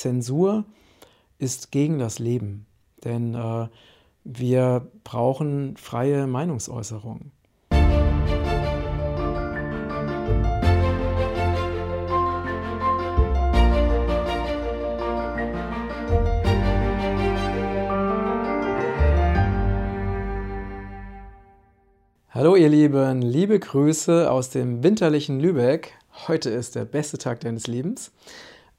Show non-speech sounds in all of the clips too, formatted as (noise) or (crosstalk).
Zensur ist gegen das Leben, denn äh, wir brauchen freie Meinungsäußerung. Hallo ihr Lieben, liebe Grüße aus dem winterlichen Lübeck. Heute ist der beste Tag deines Lebens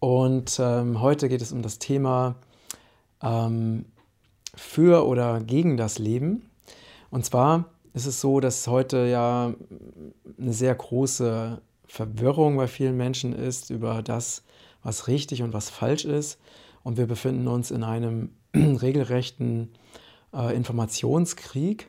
und ähm, heute geht es um das Thema ähm, für oder gegen das Leben. Und zwar ist es so, dass heute ja eine sehr große Verwirrung bei vielen Menschen ist über das, was richtig und was falsch ist. Und wir befinden uns in einem (clears throat) regelrechten äh, Informationskrieg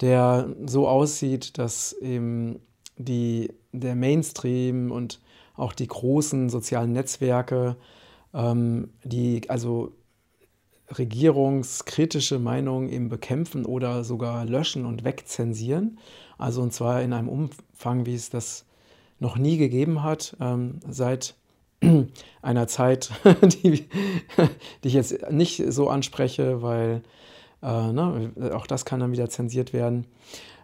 der so aussieht, dass eben die, der Mainstream und auch die großen sozialen Netzwerke, ähm, die also regierungskritische Meinungen eben bekämpfen oder sogar löschen und wegzensieren. Also und zwar in einem Umfang, wie es das noch nie gegeben hat, ähm, seit (clears throat) einer Zeit, (laughs) die, die ich jetzt nicht so anspreche, weil äh, ne? Auch das kann dann wieder zensiert werden.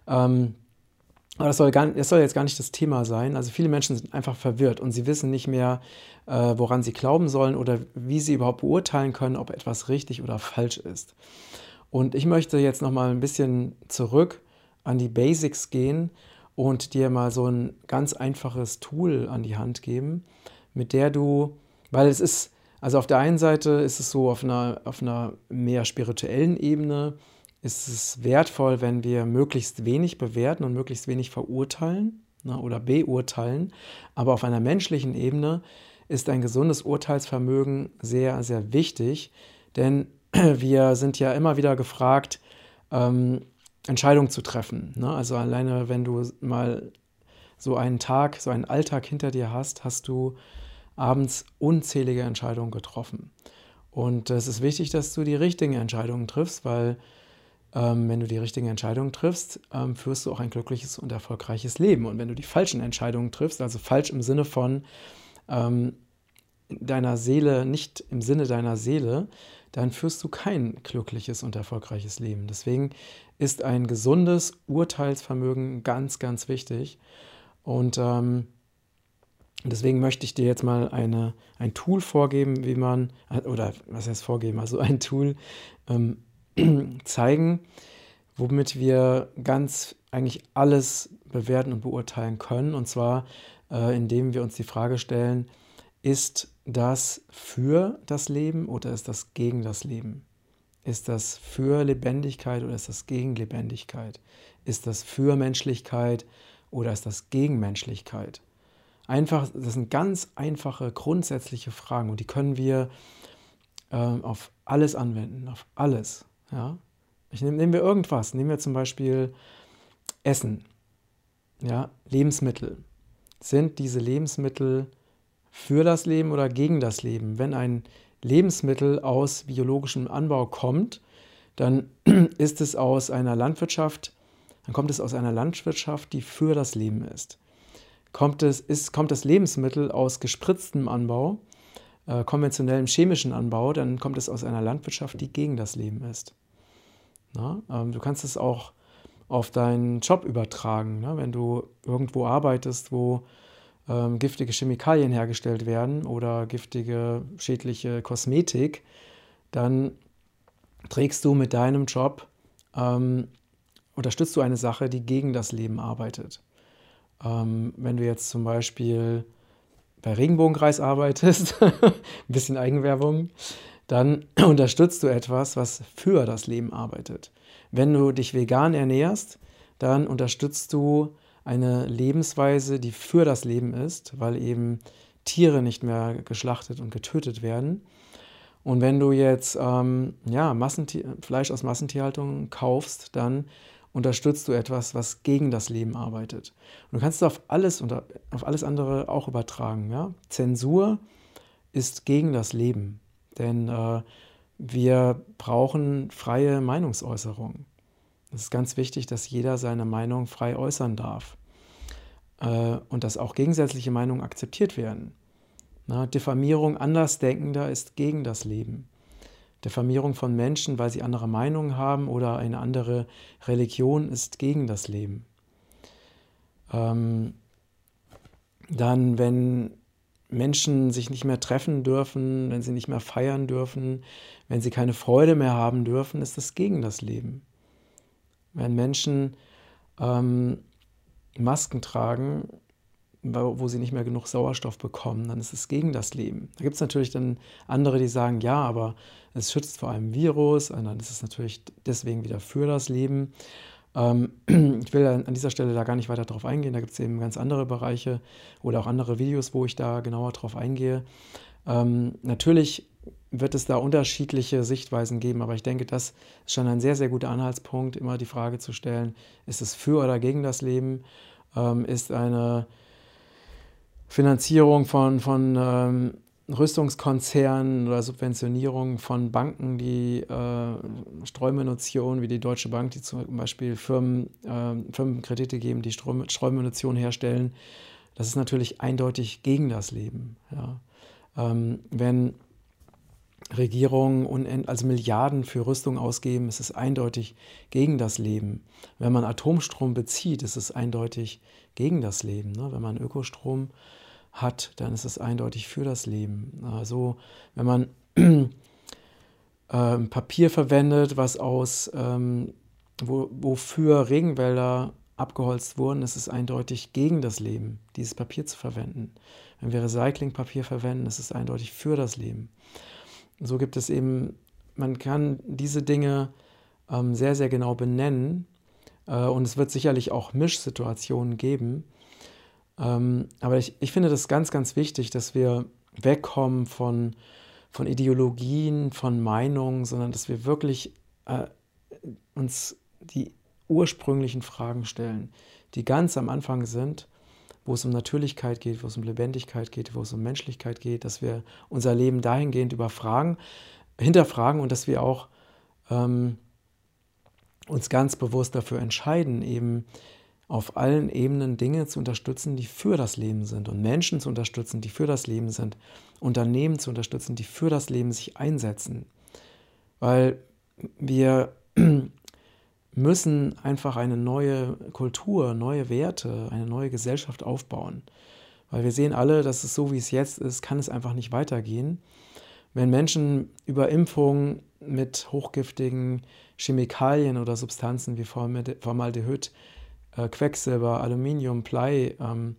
Ähm, aber das soll, gar, das soll jetzt gar nicht das Thema sein. Also viele Menschen sind einfach verwirrt und sie wissen nicht mehr, äh, woran sie glauben sollen oder wie sie überhaupt beurteilen können, ob etwas richtig oder falsch ist. Und ich möchte jetzt nochmal ein bisschen zurück an die Basics gehen und dir mal so ein ganz einfaches Tool an die Hand geben, mit der du, weil es ist, also auf der einen Seite ist es so auf einer, auf einer mehr spirituellen Ebene, ist es wertvoll, wenn wir möglichst wenig bewerten und möglichst wenig verurteilen ne, oder beurteilen. Aber auf einer menschlichen Ebene ist ein gesundes Urteilsvermögen sehr, sehr wichtig, denn (clears throat) wir sind ja immer wieder gefragt, ähm, Entscheidungen zu treffen. Ne? Also alleine, wenn du mal so einen Tag, so einen Alltag hinter dir hast, hast du abends unzählige Entscheidungen getroffen. Und es ist wichtig, dass du die richtigen Entscheidungen triffst, weil wenn du die richtigen Entscheidungen triffst, ähm, führst du auch ein glückliches und erfolgreiches Leben. Und wenn du die falschen Entscheidungen triffst, also falsch im Sinne von ähm, deiner Seele, nicht im Sinne deiner Seele, dann führst du kein glückliches und erfolgreiches Leben. Deswegen ist ein gesundes Urteilsvermögen ganz, ganz wichtig. Und ähm, deswegen möchte ich dir jetzt mal eine, ein Tool vorgeben, wie man, oder was heißt vorgeben, also ein Tool ähm, (clears throat) zeigen, womit wir ganz eigentlich alles bewerten und beurteilen können. Und zwar, äh, indem wir uns die Frage stellen, ist das für das Leben oder ist das gegen das Leben? Ist das für Lebendigkeit oder ist das gegen Lebendigkeit? Ist das für Menschlichkeit oder ist das gegen Menschlichkeit? Einfach, das sind ganz einfache, grundsätzliche Fragen und die können wir äh, auf alles anwenden, auf alles. Ja? Ich nehm, nehmen wir irgendwas, nehmen wir zum Beispiel Essen, ja, Lebensmittel. Sind diese Lebensmittel für das Leben oder gegen das Leben? Wenn ein Lebensmittel aus biologischem Anbau kommt, dann (clears throat) ist es aus einer Landwirtschaft, dann kommt es aus einer Landwirtschaft, die für das Leben ist. Kommt, es, ist, kommt das Lebensmittel aus gespritztem Anbau, äh, konventionellem chemischen Anbau, dann kommt es aus einer Landwirtschaft, die gegen das Leben ist. Na, ähm, du kannst es auch auf deinen Job übertragen. Ne? Wenn du irgendwo arbeitest, wo ähm, giftige Chemikalien hergestellt werden oder giftige, schädliche Kosmetik, dann trägst du mit deinem Job, ähm, unterstützt du eine Sache, die gegen das Leben arbeitet. Ähm, wenn du jetzt zum Beispiel bei Regenbogenkreis arbeitest, (laughs) ein bisschen Eigenwerbung, dann (clears throat) unterstützt du etwas, was für das Leben arbeitet. Wenn du dich vegan ernährst, dann unterstützt du eine Lebensweise, die für das Leben ist, weil eben Tiere nicht mehr geschlachtet und getötet werden. Und wenn du jetzt ähm, ja, Fleisch aus Massentierhaltung kaufst, dann unterstützt du etwas, was gegen das Leben arbeitet. Und du kannst es auf alles, auf alles andere auch übertragen. Ja? Zensur ist gegen das Leben, denn äh, wir brauchen freie Meinungsäußerung. Es ist ganz wichtig, dass jeder seine Meinung frei äußern darf äh, und dass auch gegensätzliche Meinungen akzeptiert werden. Na, Diffamierung Andersdenkender ist gegen das Leben. Diffamierung von Menschen, weil sie andere Meinungen haben oder eine andere Religion, ist gegen das Leben. Ähm, dann, wenn Menschen sich nicht mehr treffen dürfen, wenn sie nicht mehr feiern dürfen, wenn sie keine Freude mehr haben dürfen, ist das gegen das Leben. Wenn Menschen ähm, Masken tragen, wo sie nicht mehr genug Sauerstoff bekommen, dann ist es gegen das Leben. Da gibt es natürlich dann andere, die sagen, ja, aber es schützt vor einem Virus, und dann ist es natürlich deswegen wieder für das Leben. Ähm, (clears throat) ich will an dieser Stelle da gar nicht weiter drauf eingehen, da gibt es eben ganz andere Bereiche oder auch andere Videos, wo ich da genauer drauf eingehe. Ähm, natürlich wird es da unterschiedliche Sichtweisen geben, aber ich denke, das ist schon ein sehr, sehr guter Anhaltspunkt, immer die Frage zu stellen, ist es für oder gegen das Leben? Ähm, ist eine Finanzierung von, von ähm, Rüstungskonzernen oder Subventionierung von Banken, die äh, Streumunition, wie die Deutsche Bank, die zum Beispiel Firmen, äh, Firmenkredite geben, die Streu Streumunition herstellen, das ist natürlich eindeutig gegen das Leben. Ja. Ähm, wenn Regierungen also Milliarden für Rüstung ausgeben, ist es eindeutig gegen das Leben. Wenn man Atomstrom bezieht, ist es eindeutig gegen das Leben. Ne? Wenn man Ökostrom hat, dann ist es eindeutig für das Leben. Also wenn man (clears throat) ähm, Papier verwendet, was aus ähm, wo, wofür Regenwälder abgeholzt wurden, ist es eindeutig gegen das Leben, dieses Papier zu verwenden. Wenn wir Recyclingpapier verwenden, ist es eindeutig für das Leben. So gibt es eben, man kann diese Dinge ähm, sehr, sehr genau benennen äh, und es wird sicherlich auch Mischsituationen geben. Ähm, aber ich, ich finde das ganz, ganz wichtig, dass wir wegkommen von, von Ideologien, von Meinungen, sondern dass wir wirklich äh, uns die ursprünglichen Fragen stellen, die ganz am Anfang sind wo es um Natürlichkeit geht, wo es um Lebendigkeit geht, wo es um Menschlichkeit geht, dass wir unser Leben dahingehend überfragen, hinterfragen und dass wir auch ähm, uns ganz bewusst dafür entscheiden, eben auf allen Ebenen Dinge zu unterstützen, die für das Leben sind und Menschen zu unterstützen, die für das Leben sind, Unternehmen zu unterstützen, die für das Leben sich einsetzen. Weil wir müssen einfach eine neue Kultur, neue Werte, eine neue Gesellschaft aufbauen. Weil wir sehen alle, dass es so, wie es jetzt ist, kann es einfach nicht weitergehen. Wenn Menschen über Impfungen mit hochgiftigen Chemikalien oder Substanzen wie Formaldehyd, äh, Quecksilber, Aluminium, Blei ähm,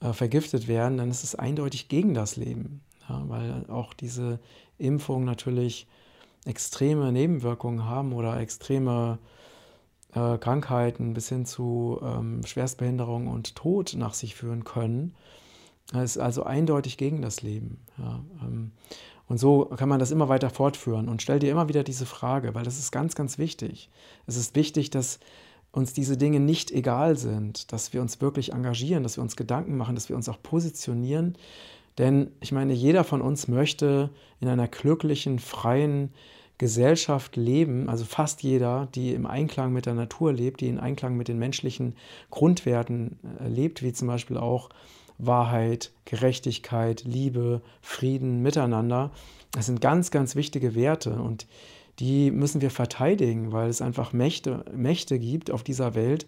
äh, vergiftet werden, dann ist es eindeutig gegen das Leben. Ja, weil auch diese Impfungen natürlich extreme Nebenwirkungen haben oder extreme äh, Krankheiten bis hin zu ähm, Schwerstbehinderung und Tod nach sich führen können. Das ist also eindeutig gegen das Leben. Ja, ähm, und so kann man das immer weiter fortführen und stell dir immer wieder diese Frage, weil das ist ganz, ganz wichtig. Es ist wichtig, dass uns diese Dinge nicht egal sind, dass wir uns wirklich engagieren, dass wir uns Gedanken machen, dass wir uns auch positionieren. Denn ich meine, jeder von uns möchte in einer glücklichen, freien, Gesellschaft leben, also fast jeder, die im Einklang mit der Natur lebt, die in Einklang mit den menschlichen Grundwerten äh, lebt, wie zum Beispiel auch Wahrheit, Gerechtigkeit, Liebe, Frieden, Miteinander. Das sind ganz, ganz wichtige Werte und die müssen wir verteidigen, weil es einfach Mächte, Mächte gibt auf dieser Welt,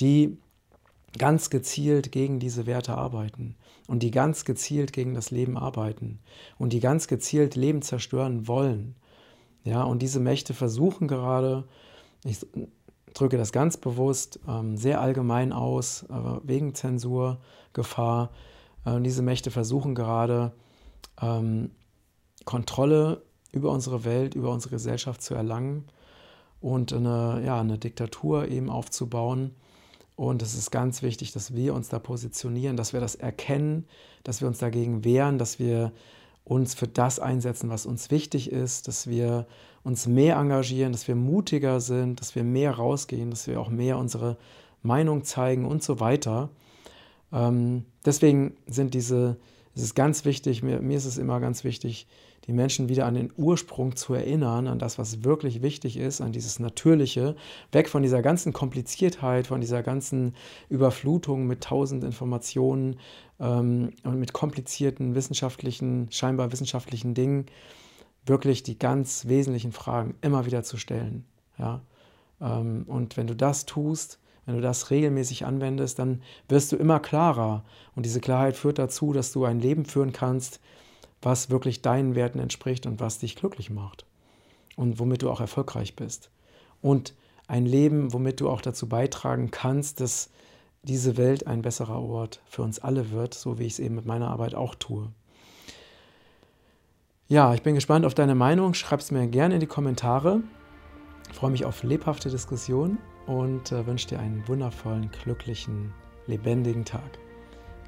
die ganz gezielt gegen diese Werte arbeiten und die ganz gezielt gegen das Leben arbeiten und die ganz gezielt Leben zerstören wollen. Ja, und diese Mächte versuchen gerade, ich drücke das ganz bewusst ähm, sehr allgemein aus, äh, wegen Zensur, Gefahr, äh, diese Mächte versuchen gerade ähm, Kontrolle über unsere Welt, über unsere Gesellschaft zu erlangen und eine, ja, eine Diktatur eben aufzubauen. Und es ist ganz wichtig, dass wir uns da positionieren, dass wir das erkennen, dass wir uns dagegen wehren, dass wir uns für das einsetzen, was uns wichtig ist, dass wir uns mehr engagieren, dass wir mutiger sind, dass wir mehr rausgehen, dass wir auch mehr unsere Meinung zeigen und so weiter. Ähm, deswegen sind diese, es ist ganz wichtig, mir, mir ist es immer ganz wichtig, die Menschen wieder an den Ursprung zu erinnern, an das, was wirklich wichtig ist, an dieses Natürliche, weg von dieser ganzen Kompliziertheit, von dieser ganzen Überflutung mit tausend Informationen ähm, und mit komplizierten wissenschaftlichen, scheinbar wissenschaftlichen Dingen, wirklich die ganz wesentlichen Fragen immer wieder zu stellen. Ja? Ähm, und wenn du das tust, wenn du das regelmäßig anwendest, dann wirst du immer klarer. Und diese Klarheit führt dazu, dass du ein Leben führen kannst, was wirklich deinen Werten entspricht und was dich glücklich macht. Und womit du auch erfolgreich bist. Und ein Leben, womit du auch dazu beitragen kannst, dass diese Welt ein besserer Ort für uns alle wird, so wie ich es eben mit meiner Arbeit auch tue. Ja, ich bin gespannt auf deine Meinung. Schreib es mir gerne in die Kommentare. Ich freue mich auf lebhafte Diskussionen und äh, wünsche dir einen wundervollen, glücklichen, lebendigen Tag.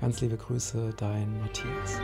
Ganz liebe Grüße, dein Matthias.